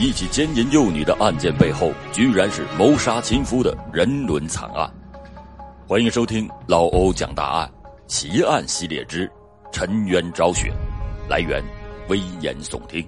一起奸淫幼女的案件背后，居然是谋杀亲夫的人伦惨案。欢迎收听老欧讲大案奇案系列之《沉冤昭雪》，来源危言耸听。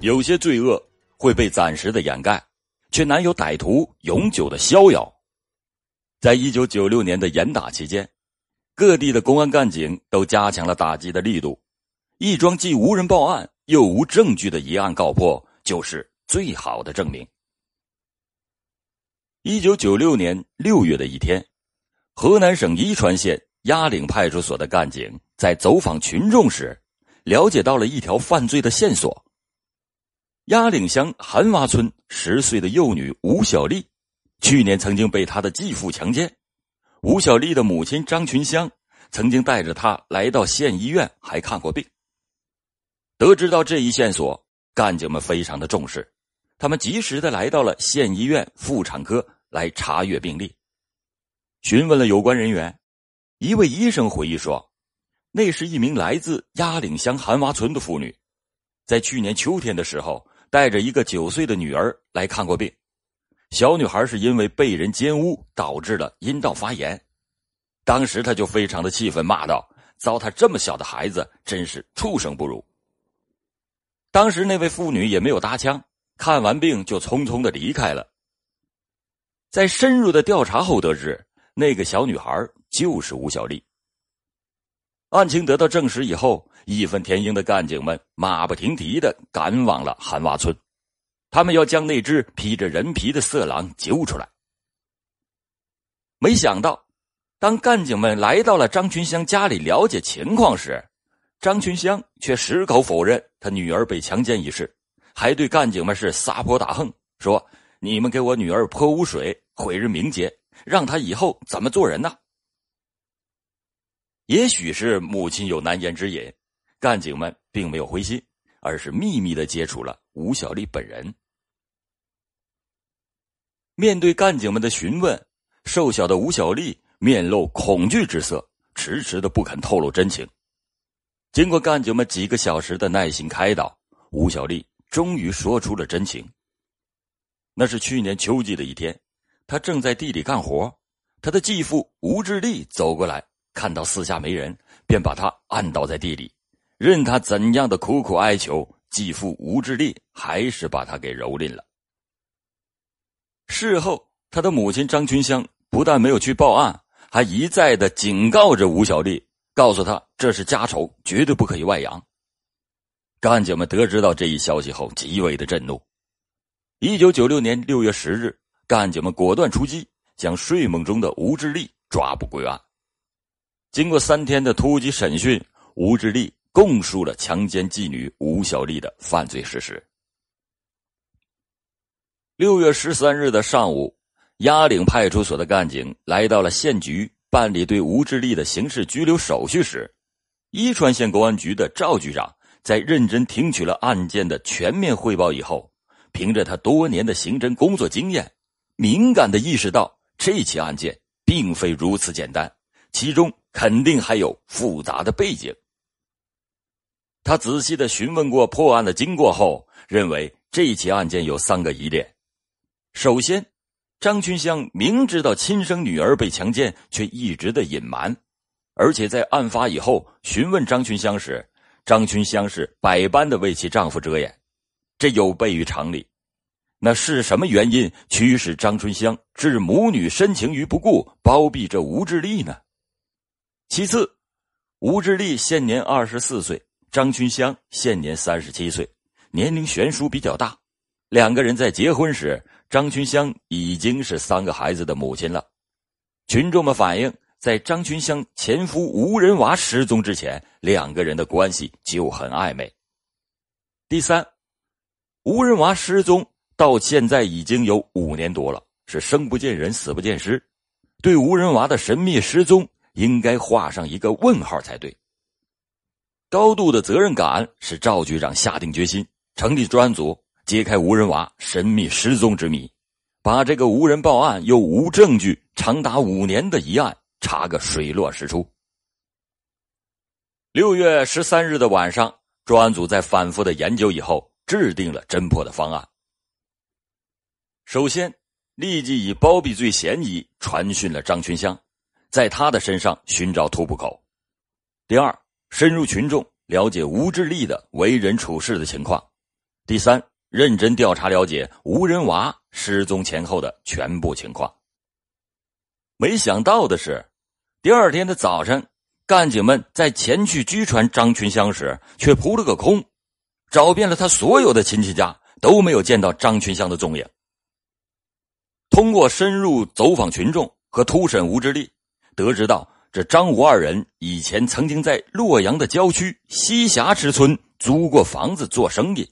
有些罪恶会被暂时的掩盖，却难有歹徒永久的逍遥。在一九九六年的严打期间，各地的公安干警都加强了打击的力度。一桩既无人报案又无证据的一案告破，就是最好的证明。一九九六年六月的一天，河南省伊川县鸭岭派出所的干警在走访群众时，了解到了一条犯罪的线索。鸭岭乡韩洼村十岁的幼女吴小丽，去年曾经被她的继父强奸。吴小丽的母亲张群香曾经带着她来到县医院，还看过病。得知到这一线索，干警们非常的重视，他们及时的来到了县医院妇产科来查阅病历，询问了有关人员。一位医生回忆说，那是一名来自鸭岭乡韩洼村的妇女，在去年秋天的时候，带着一个九岁的女儿来看过病。小女孩是因为被人奸污，导致了阴道发炎，当时他就非常的气愤，骂道：“糟蹋这么小的孩子，真是畜生不如。”当时那位妇女也没有搭腔，看完病就匆匆的离开了。在深入的调查后得知，那个小女孩就是吴小丽。案情得到证实以后，义愤填膺的干警们马不停蹄的赶往了韩洼村，他们要将那只披着人皮的色狼揪出来。没想到，当干警们来到了张群香家里了解情况时，张群香却矢口否认他女儿被强奸一事，还对干警们是撒泼打横，说：“你们给我女儿泼污水，毁人名节，让她以后怎么做人呢？”也许是母亲有难言之隐，干警们并没有灰心，而是秘密的接触了吴小丽本人。面对干警们的询问，瘦小的吴小丽面露恐惧之色，迟迟的不肯透露真情。经过干警们几个小时的耐心开导，吴小丽终于说出了真情。那是去年秋季的一天，她正在地里干活，她的继父吴志立走过来，看到四下没人，便把她按倒在地里，任她怎样的苦苦哀求，继父吴志立还是把她给蹂躏了。事后，他的母亲张群香不但没有去报案，还一再的警告着吴小丽。告诉他这是家丑，绝对不可以外扬。干警们得知到这一消息后，极为的震怒。一九九六年六月十日，干警们果断出击，将睡梦中的吴志立抓捕归案。经过三天的突击审讯，吴志立供述了强奸妓女吴小丽的犯罪事实。六月十三日的上午，鸭岭派出所的干警来到了县局。办理对吴志立的刑事拘留手续时，伊川县公安局的赵局长在认真听取了案件的全面汇报以后，凭着他多年的刑侦工作经验，敏感的意识到这起案件并非如此简单，其中肯定还有复杂的背景。他仔细的询问过破案的经过后，认为这起案件有三个疑点：首先。张群香明知道亲生女儿被强奸，却一直的隐瞒，而且在案发以后询问张群香时，张群香是百般的为其丈夫遮掩，这有悖于常理。那是什么原因驱使张春香置母女深情于不顾，包庇这吴志立呢？其次，吴志立现年二十四岁，张群香现年三十七岁，年龄悬殊比较大，两个人在结婚时。张群香已经是三个孩子的母亲了。群众们反映，在张群香前夫吴仁娃失踪之前，两个人的关系就很暧昧。第三，吴仁娃失踪到现在已经有五年多了，是生不见人，死不见尸。对吴仁娃的神秘失踪，应该画上一个问号才对。高度的责任感使赵局长下定决心成立专案组。揭开吴仁娃神秘失踪之谜，把这个无人报案又无证据、长达五年的一案查个水落石出。六月十三日的晚上，专案组在反复的研究以后，制定了侦破的方案。首先，立即以包庇罪嫌疑传讯了张群香，在他的身上寻找突破口。第二，深入群众，了解吴志立的为人处事的情况。第三，认真调查了解吴仁娃失踪前后的全部情况。没想到的是，第二天的早晨，干警们在前去拘传张群香时，却扑了个空，找遍了他所有的亲戚家，都没有见到张群香的踪影。通过深入走访群众和突审吴志立，得知到这张吴二人以前曾经在洛阳的郊区西峡池村租过房子做生意。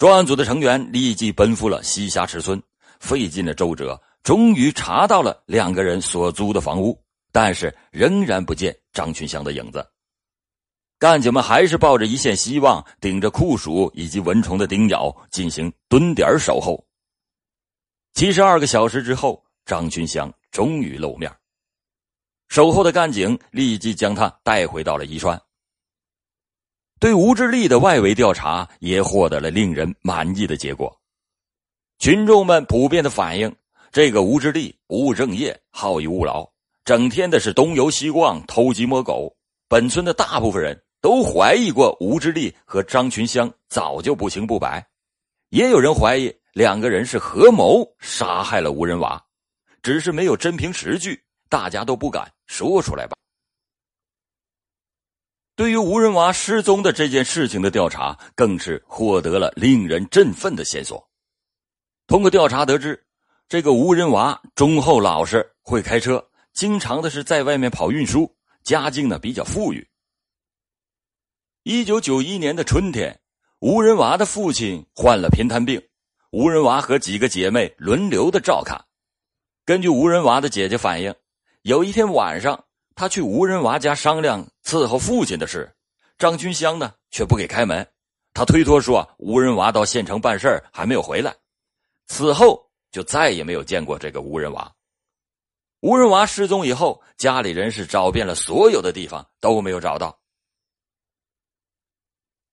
专案组的成员立即奔赴了西峡池村，费尽了周折。终于查到了两个人所租的房屋，但是仍然不见张群香的影子。干警们还是抱着一线希望，顶着酷暑以及蚊虫的叮咬进行蹲点守候。七十二个小时之后，张群香终于露面。守候的干警立即将他带回到了宜川。对吴志立的外围调查也获得了令人满意的结果。群众们普遍的反映。这个吴志立不务正业，好逸恶劳，整天的是东游西逛、偷鸡摸狗。本村的大部分人都怀疑过吴志立和张群香早就不清不白，也有人怀疑两个人是合谋杀害了吴仁娃，只是没有真凭实据，大家都不敢说出来吧。对于吴仁娃失踪的这件事情的调查，更是获得了令人振奋的线索。通过调查得知。这个吴仁娃忠厚老实，会开车，经常的是在外面跑运输，家境呢比较富裕。一九九一年的春天，吴仁娃的父亲患了偏瘫病，吴仁娃和几个姐妹轮流的照看。根据吴仁娃的姐姐反映，有一天晚上，他去吴仁娃家商量伺候父亲的事，张君香呢却不给开门，他推脱说吴仁娃到县城办事还没有回来。此后。就再也没有见过这个吴仁娃。吴仁娃失踪以后，家里人是找遍了所有的地方都没有找到。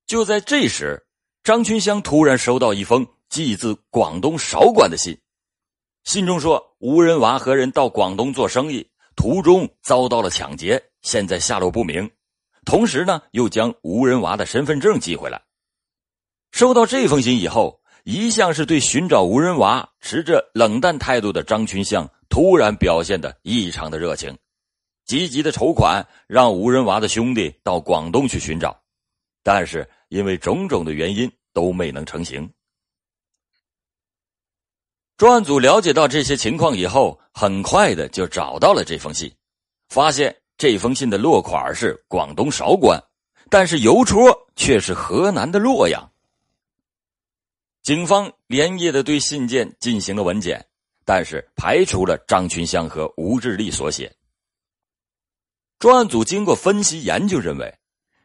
就在这时，张群香突然收到一封寄自广东韶关的信，信中说吴仁娃和人到广东做生意，途中遭到了抢劫，现在下落不明。同时呢，又将吴仁娃的身份证寄回来。收到这封信以后。一向是对寻找吴仁娃持着冷淡态度的张群相，突然表现的异常的热情，积极的筹款，让吴仁娃的兄弟到广东去寻找，但是因为种种的原因都没能成行。专案组了解到这些情况以后，很快的就找到了这封信，发现这封信的落款是广东韶关，但是邮戳却是河南的洛阳。警方连夜的对信件进行了文检，但是排除了张群香和吴志立所写。专案组经过分析研究，认为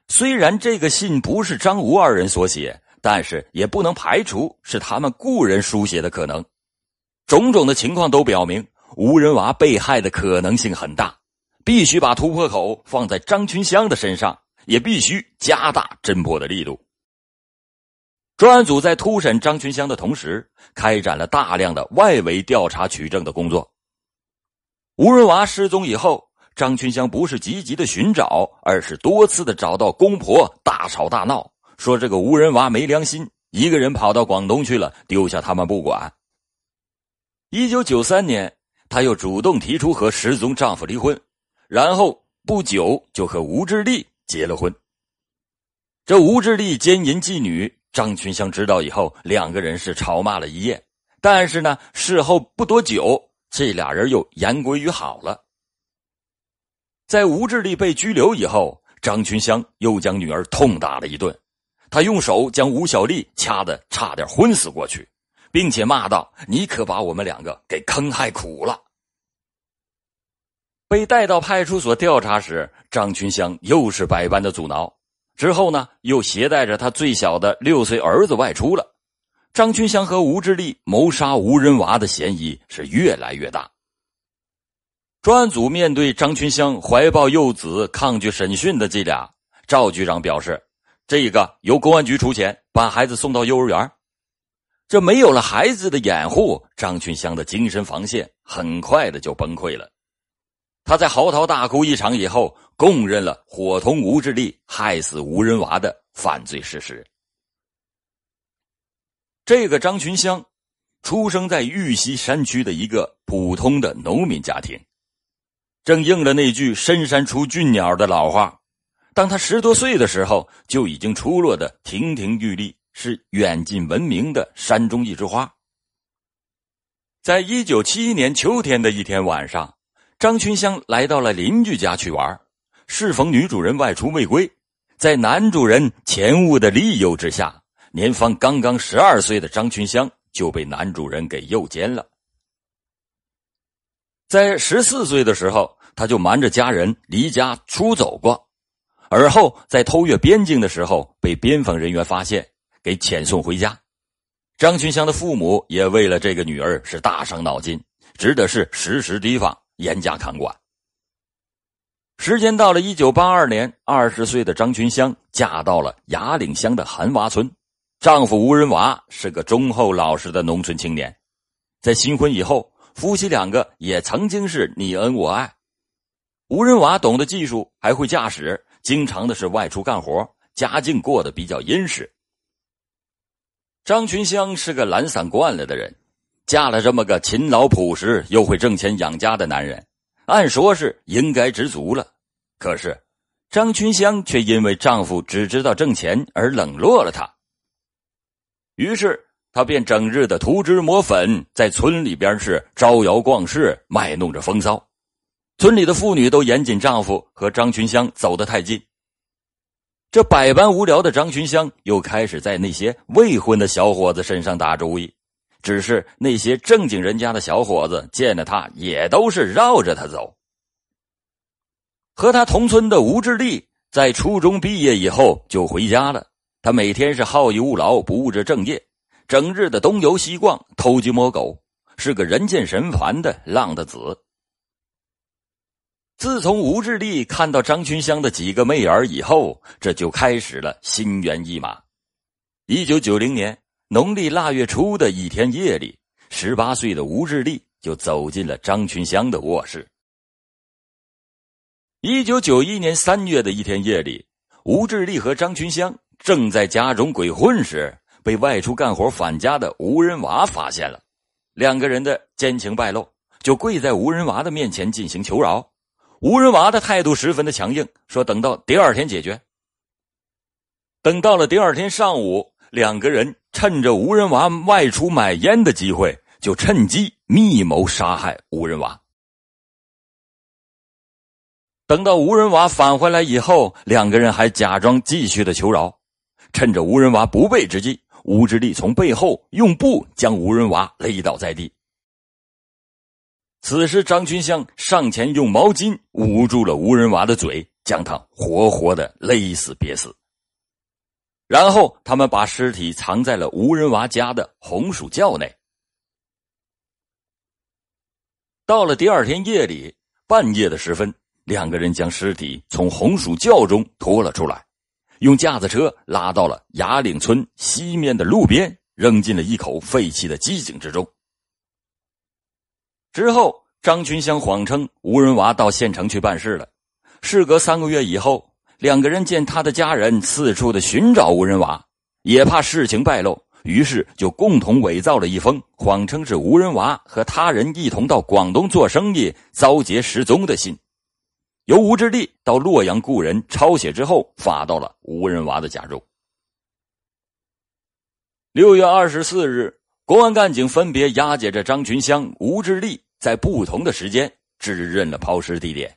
虽然这个信不是张吴二人所写，但是也不能排除是他们故人书写的可能。种种的情况都表明吴仁娃被害的可能性很大，必须把突破口放在张群香的身上，也必须加大侦破的力度。专案组在突审张群香的同时，开展了大量的外围调查取证的工作。吴仁娃失踪以后，张群香不是积极的寻找，而是多次的找到公婆大吵大闹，说这个吴仁娃没良心，一个人跑到广东去了，丢下他们不管。一九九三年，她又主动提出和失踪丈夫离婚，然后不久就和吴志立结了婚。这吴志立奸淫妓女。张群香知道以后，两个人是吵骂了一夜，但是呢，事后不多久，这俩人又言归于好了。在吴志立被拘留以后，张群香又将女儿痛打了一顿，他用手将吴小丽掐得差点昏死过去，并且骂道：“你可把我们两个给坑害苦了。”被带到派出所调查时，张群香又是百般的阻挠。之后呢，又携带着他最小的六岁儿子外出了。张群香和吴志立谋杀吴仁娃的嫌疑是越来越大。专案组面对张群香怀抱幼子抗拒审讯的这俩，赵局长表示：“这个由公安局出钱把孩子送到幼儿园。这没有了孩子的掩护，张群香的精神防线很快的就崩溃了。他在嚎啕大哭一场以后，供认了伙同吴志立害死吴仁娃的犯罪事实。这个张群香，出生在玉溪山区的一个普通的农民家庭，正应了那句“深山出俊鸟”的老话。当他十多岁的时候，就已经出落的亭亭玉立。是远近闻名的山中一枝花。在一九七一年秋天的一天晚上，张群香来到了邻居家去玩，适逢女主人外出未归，在男主人钱物的利诱之下，年方刚刚十二岁的张群香就被男主人给诱奸了。在十四岁的时候，他就瞒着家人离家出走过，而后在偷越边境的时候被边防人员发现。给遣送回家，张群香的父母也为了这个女儿是大伤脑筋，只得是时时提防，严加看管。时间到了一九八二年，二十岁的张群香嫁到了雅岭乡的韩洼村，丈夫吴仁娃是个忠厚老实的农村青年，在新婚以后，夫妻两个也曾经是你恩我爱。吴仁娃懂得技术，还会驾驶，经常的是外出干活，家境过得比较殷实。张群香是个懒散惯了的人，嫁了这么个勤劳朴实又会挣钱养家的男人，按说是应该知足了。可是，张群香却因为丈夫只知道挣钱而冷落了她。于是，她便整日的涂脂抹粉，在村里边是招摇逛市，卖弄着风骚。村里的妇女都严禁丈夫和张群香走得太近。这百般无聊的张群香又开始在那些未婚的小伙子身上打主意，只是那些正经人家的小伙子见了他也都是绕着他走。和他同村的吴志立在初中毕业以后就回家了，他每天是好逸恶劳，不务正业，整日的东游西逛，偷鸡摸狗，是个人见人烦的浪的子。自从吴志立看到张群香的几个媚儿以后，这就开始了心猿意马。一九九零年农历腊月初的一天夜里，十八岁的吴志立就走进了张群香的卧室。一九九一年三月的一天夜里，吴志立和张群香正在家中鬼混时，被外出干活返家的吴仁娃发现了，两个人的奸情败露，就跪在吴仁娃的面前进行求饶。吴仁娃的态度十分的强硬，说等到第二天解决。等到了第二天上午，两个人趁着吴仁娃外出买烟的机会，就趁机密谋杀害吴仁娃。等到吴仁娃返回来以后，两个人还假装继续的求饶。趁着吴仁娃不备之际，吴志立从背后用布将吴仁娃勒倒在地。此时，张群香上前用毛巾捂住了吴仁娃的嘴，将他活活的勒死憋死。然后，他们把尸体藏在了吴仁娃家的红薯窖内。到了第二天夜里，半夜的时分，两个人将尸体从红薯窖中拖了出来，用架子车拉到了雅岭村西面的路边，扔进了一口废弃的机井之中。之后，张群香谎称吴仁娃到县城去办事了。事隔三个月以后，两个人见他的家人四处的寻找吴仁娃，也怕事情败露，于是就共同伪造了一封谎称是吴仁娃和他人一同到广东做生意遭劫失踪的信，由吴志立到洛阳故人抄写之后，发到了吴仁娃的家中。六月二十四日。公安干警分别押解着张群香、吴志立，在不同的时间指认了抛尸地点。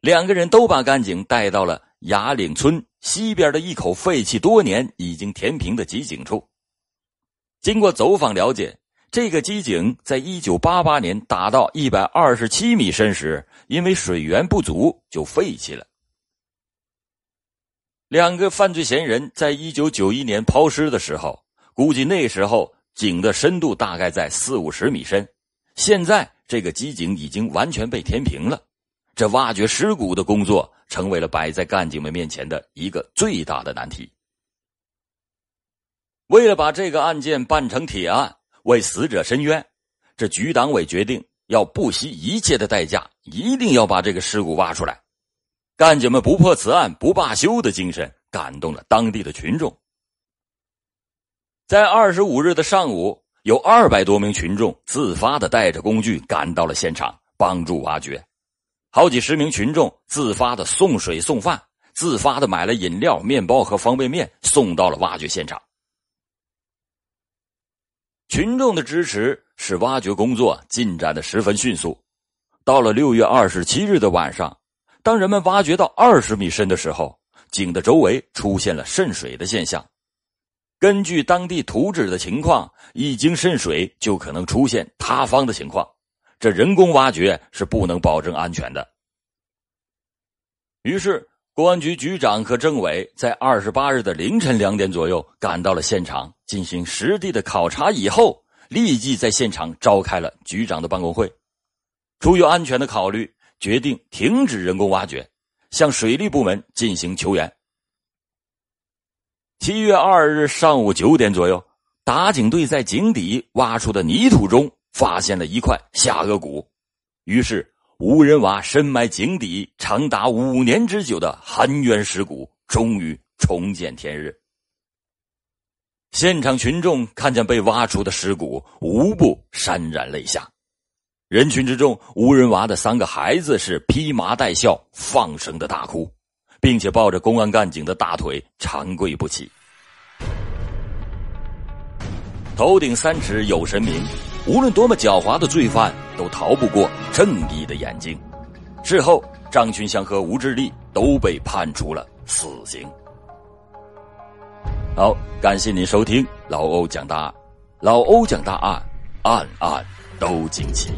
两个人都把干警带到了雅岭村西边的一口废弃多年、已经填平的机井处。经过走访了解，这个机井在一九八八年打到一百二十七米深时，因为水源不足就废弃了。两个犯罪嫌疑人在一九九一年抛尸的时候，估计那时候。井的深度大概在四五十米深，现在这个机井已经完全被填平了。这挖掘尸骨的工作成为了摆在干警们面前的一个最大的难题。为了把这个案件办成铁案，为死者伸冤，这局党委决定要不惜一切的代价，一定要把这个尸骨挖出来。干警们不破此案不罢休的精神，感动了当地的群众。在二十五日的上午，有二百多名群众自发的带着工具赶到了现场，帮助挖掘。好几十名群众自发的送水送饭，自发的买了饮料、面包和方便面，送到了挖掘现场。群众的支持使挖掘工作进展的十分迅速。到了六月二十七日的晚上，当人们挖掘到二十米深的时候，井的周围出现了渗水的现象。根据当地图纸的情况，一经渗水就可能出现塌方的情况，这人工挖掘是不能保证安全的。于是，公安局局长和政委在二十八日的凌晨两点左右赶到了现场，进行实地的考察。以后，立即在现场召开了局长的办公会，出于安全的考虑，决定停止人工挖掘，向水利部门进行求援。七月二日上午九点左右，打井队在井底挖出的泥土中发现了一块下颚骨，于是无人瓦深埋井底长达五年之久的含冤尸骨终于重见天日。现场群众看见被挖出的尸骨，无不潸然泪下。人群之中，无人娃的三个孩子是披麻戴孝，放声的大哭。并且抱着公安干警的大腿长跪不起。头顶三尺有神明，无论多么狡猾的罪犯都逃不过正义的眼睛。事后，张群祥和吴志立都被判处了死刑。好，感谢您收听老欧讲大案，老欧讲大案，案案都惊奇。